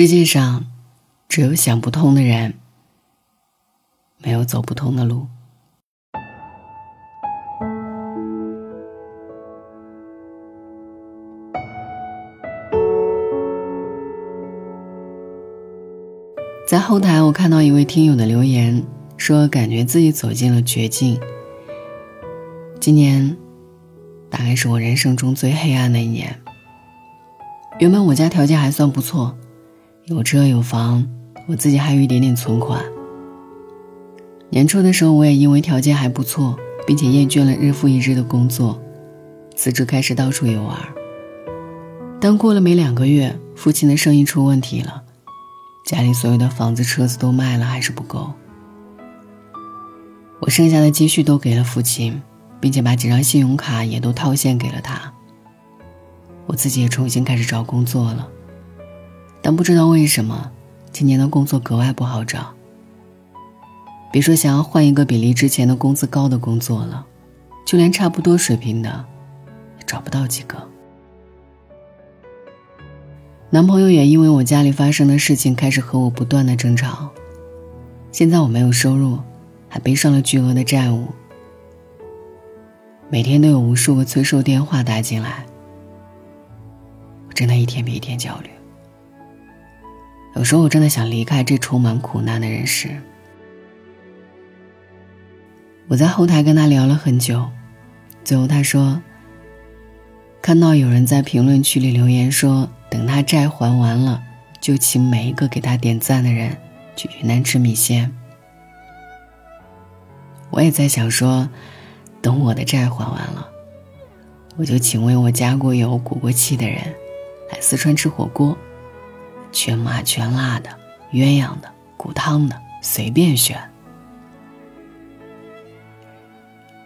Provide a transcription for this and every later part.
世界上，只有想不通的人，没有走不通的路。在后台，我看到一位听友的留言，说感觉自己走进了绝境。今年，大概是我人生中最黑暗的一年。原本我家条件还算不错。有车有房，我自己还有一点点存款。年初的时候，我也因为条件还不错，并且厌倦了日复一日的工作，辞职开始到处游玩。但过了没两个月，父亲的生意出问题了，家里所有的房子、车子都卖了，还是不够。我剩下的积蓄都给了父亲，并且把几张信用卡也都套现给了他。我自己也重新开始找工作了。但不知道为什么，今年的工作格外不好找。别说想要换一个比例之前的工资高的工作了，就连差不多水平的，也找不到几个。男朋友也因为我家里发生的事情开始和我不断的争吵。现在我没有收入，还背上了巨额的债务，每天都有无数个催收电话打进来，我真的一天比一天焦虑。有时候我真的想离开这充满苦难的人世。我在后台跟他聊了很久，最后他说：“看到有人在评论区里留言说，等他债还完了，就请每一个给他点赞的人去云南吃米线。”我也在想说，等我的债还完了，我就请为我加过油、鼓过气的人来四川吃火锅。全麻全辣的、鸳鸯的、骨汤的，随便选。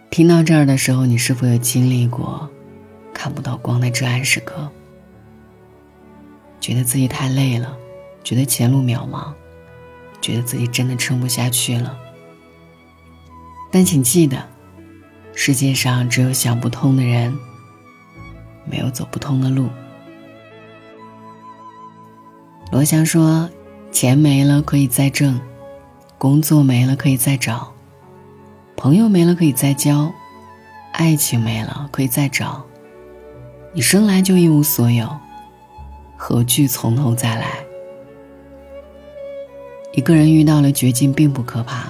听到这儿的时候，你是否有经历过看不到光的至暗时刻？觉得自己太累了，觉得前路渺茫，觉得自己真的撑不下去了。但请记得，世界上只有想不通的人，没有走不通的路。罗翔说：“钱没了可以再挣，工作没了可以再找，朋友没了可以再交，爱情没了可以再找。你生来就一无所有，何惧从头再来？一个人遇到了绝境并不可怕，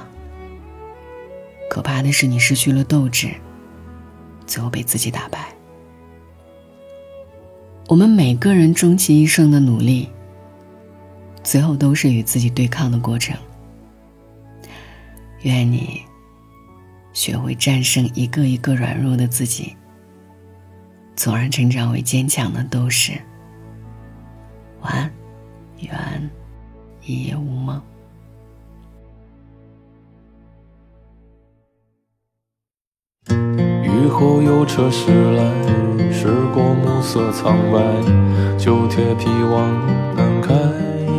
可怕的是你失去了斗志，最后被自己打败。我们每个人终其一生的努力。”最后都是与自己对抗的过程。愿你学会战胜一个一个软弱的自己，从而成长为坚强的斗士。晚安，愿一夜无梦。雨后有车驶来，驶过暮色苍白，旧铁皮往南开。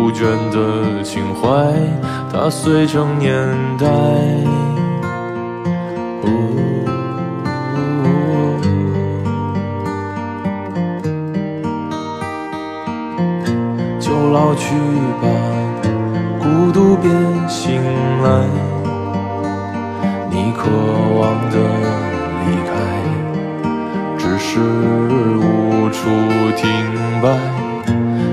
不倦的情怀，它碎成年代。就老去吧，孤独别醒来。你渴望的离开，只是无处停摆。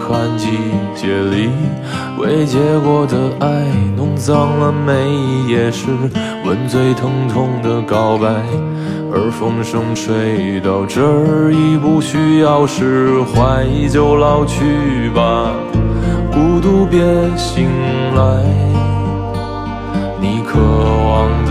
寒季节里未结果的爱，弄脏了每一页诗吻最疼痛的告白。而风声吹到这儿，已不需要释怀，就老去吧，孤独别醒来。你渴望的